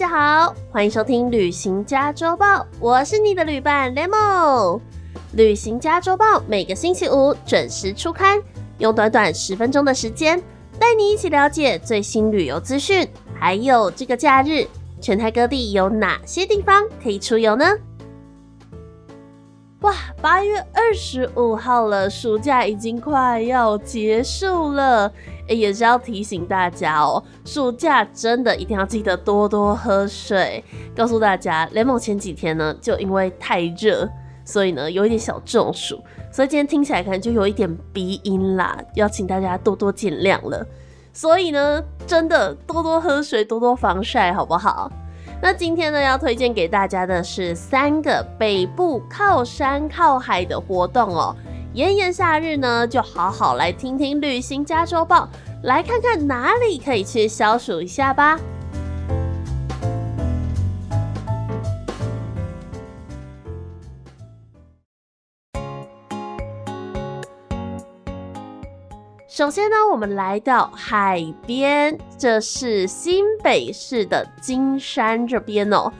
大家好，欢迎收听《旅行家周报》，我是你的旅伴 Lemon。《旅行家周报》每个星期五准时出刊，用短短十分钟的时间，带你一起了解最新旅游资讯，还有这个假日全台各地有哪些地方可以出游呢？哇，八月二十五号了，暑假已经快要结束了。也是要提醒大家哦，暑假真的一定要记得多多喝水。告诉大家，雷蒙前几天呢，就因为太热，所以呢有一点小中暑，所以今天听起来可能就有一点鼻音啦，要请大家多多见谅了。所以呢，真的多多喝水，多多防晒，好不好？那今天呢，要推荐给大家的是三个北部靠山靠海的活动哦。炎炎夏日呢，就好好来听听《旅行加州报》，来看看哪里可以去消暑一下吧。首先呢，我们来到海边，这是新北市的金山这边哦。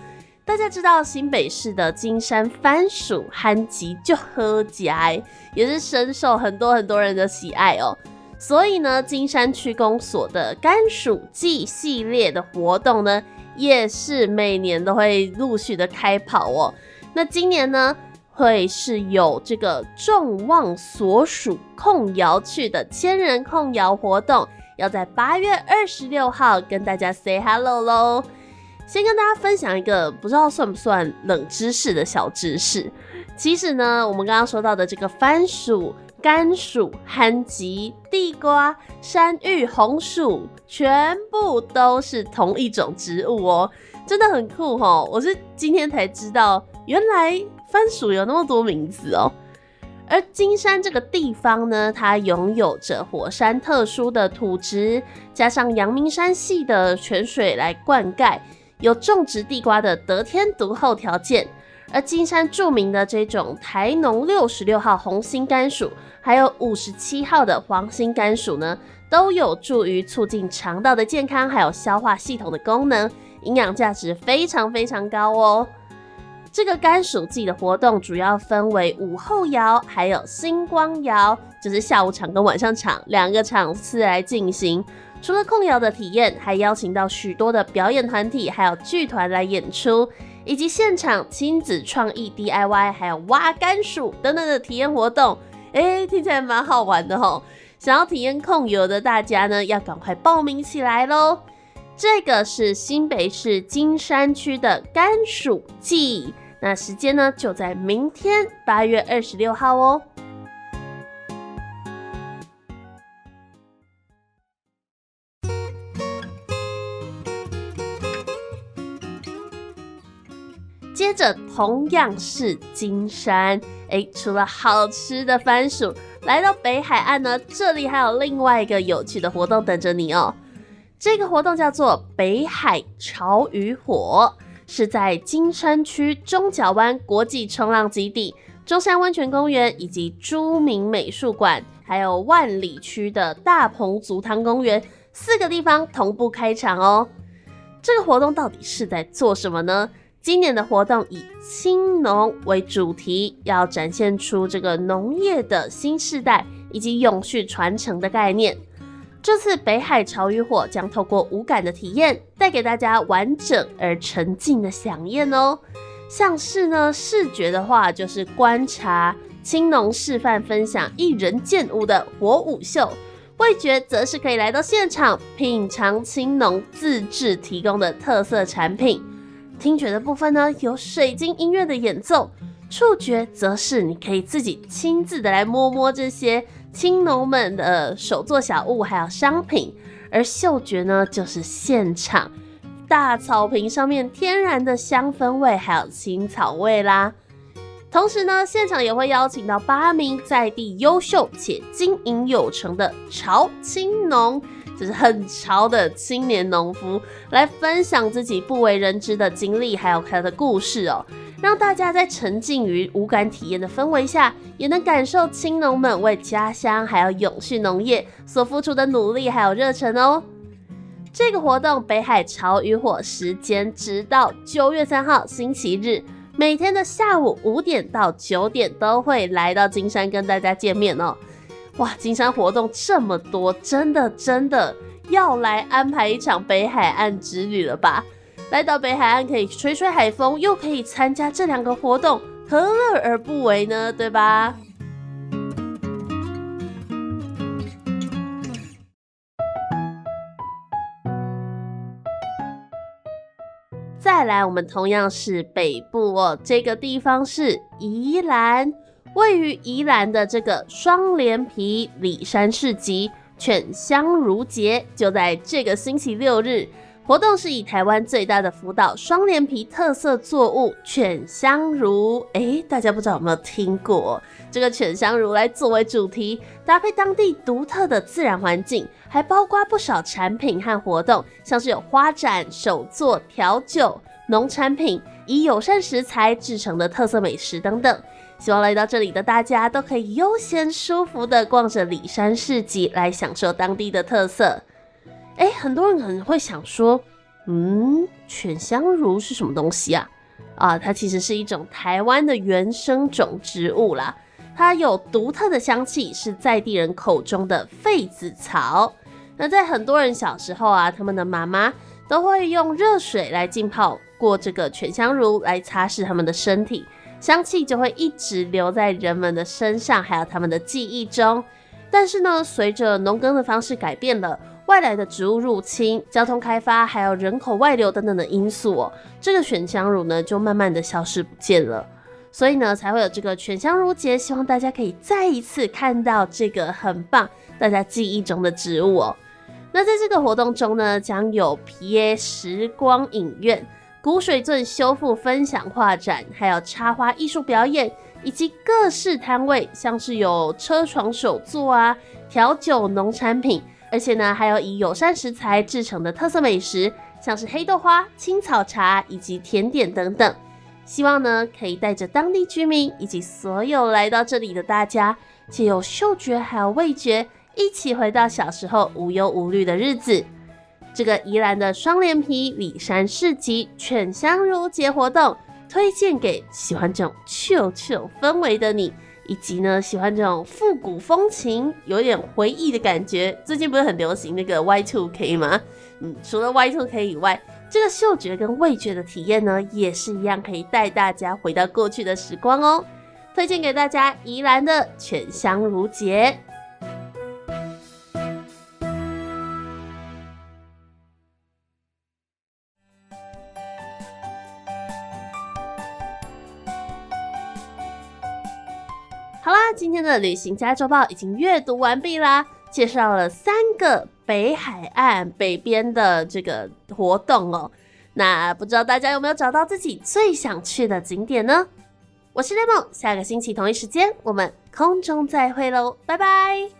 大家知道新北市的金山番薯憨吉就喝家，也是深受很多很多人的喜爱哦。所以呢，金山区公所的甘薯季系列的活动呢，也是每年都会陆续的开跑哦。那今年呢，会是有这个众望所属控窑去的千人控窑活动，要在八月二十六号跟大家 say hello 喽。先跟大家分享一个不知道算不算冷知识的小知识。其实呢，我们刚刚说到的这个番薯、甘薯、憨吉、地瓜、山芋、红薯，全部都是同一种植物哦，真的很酷哦！我是今天才知道，原来番薯有那么多名字哦。而金山这个地方呢，它拥有着火山特殊的土质，加上阳明山系的泉水来灌溉。有种植地瓜的得天独厚条件，而金山著名的这种台农六十六号红心甘薯，还有五十七号的黄心甘薯呢，都有助于促进肠道的健康，还有消化系统的功能，营养价值非常非常高哦。这个甘薯季的活动主要分为午后摇，还有星光摇，就是下午场跟晚上场两个场次来进行。除了控窑的体验，还邀请到许多的表演团体，还有剧团来演出，以及现场亲子创意 DIY，还有挖甘薯等等的体验活动。哎，听起来蛮好玩的吼！想要体验控油的大家呢，要赶快报名起来喽！这个是新北市金山区的甘薯季，那时间呢就在明天八月二十六号哦。接着同样是金山，哎，除了好吃的番薯，来到北海岸呢，这里还有另外一个有趣的活动等着你哦。这个活动叫做北海潮与火，是在金山区中角湾国际冲浪基地、中山温泉公园以及朱明美术馆，还有万里区的大鹏足汤公园四个地方同步开场哦。这个活动到底是在做什么呢？今年的活动以青农为主题，要展现出这个农业的新世代以及永续传承的概念。这次北海潮与火将透过无感的体验，带给大家完整而沉浸的享宴哦。像是呢视觉的话，就是观察青农示范分享一人建屋的火舞秀；味觉则是可以来到现场品尝青农自制提供的特色产品。听觉的部分呢，有水晶音乐的演奏；触觉则是你可以自己亲自的来摸摸这些青农们的手作小物，还有商品；而嗅觉呢，就是现场大草坪上面天然的香氛味，还有青草味啦。同时呢，现场也会邀请到八名在地优秀且经营有成的潮青农。就是很潮的青年农夫来分享自己不为人知的经历，还有他的故事哦，让大家在沉浸于无感体验的氛围下，也能感受青农们为家乡还有永续农业所付出的努力还有热忱哦。这个活动北海潮与火时间直到九月三号星期日，每天的下午五点到九点都会来到金山跟大家见面哦。哇，金山活动这么多，真的真的要来安排一场北海岸之旅了吧？来到北海岸可以吹吹海风，又可以参加这两个活动，何乐而不为呢？对吧？再来，我们同样是北部哦，这个地方是宜兰。位于宜兰的这个双连皮里山市集犬香如节，就在这个星期六日，活动是以台湾最大的福岛双连皮特色作物犬香如，哎，大家不知道有没有听过？这个犬香如来作为主题，搭配当地独特的自然环境，还包括不少产品和活动，像是有花展、手作调酒、农产品，以友善食材制成的特色美食等等。希望来到这里的大家都可以悠闲舒服的逛着里山市集，来享受当地的特色。哎，很多人可能会想说，嗯，犬香茹是什么东西啊？啊，它其实是一种台湾的原生种植物啦，它有独特的香气，是在地人口中的痱子草。那在很多人小时候啊，他们的妈妈都会用热水来浸泡过这个犬香茹，来擦拭他们的身体。香气就会一直留在人们的身上，还有他们的记忆中。但是呢，随着农耕的方式改变了，外来的植物入侵、交通开发，还有人口外流等等的因素哦，这个犬香乳呢就慢慢的消失不见了。所以呢，才会有这个犬香乳节，希望大家可以再一次看到这个很棒、大家记忆中的植物哦。那在这个活动中呢，将有皮耶时光影院。古水镇修复分享画展，还有插花艺术表演，以及各式摊位，像是有车床手作啊、调酒、农产品，而且呢，还有以友善食材制成的特色美食，像是黑豆花、青草茶以及甜点等等。希望呢，可以带着当地居民以及所有来到这里的大家，借由嗅觉还有味觉，一起回到小时候无忧无虑的日子。这个宜兰的双连皮里山市集犬香如节活动，推荐给喜欢这种旧旧氛围的你，以及呢喜欢这种复古风情、有点回忆的感觉。最近不是很流行那个 Y Two K 吗？嗯，除了 Y Two K 以外，这个嗅觉跟味觉的体验呢，也是一样可以带大家回到过去的时光哦。推荐给大家宜兰的犬香如节。好啦，今天的旅行加周报已经阅读完毕啦，介绍了三个北海岸北边的这个活动哦。那不知道大家有没有找到自己最想去的景点呢？我是雷梦，下个星期同一时间我们空中再会喽，拜拜。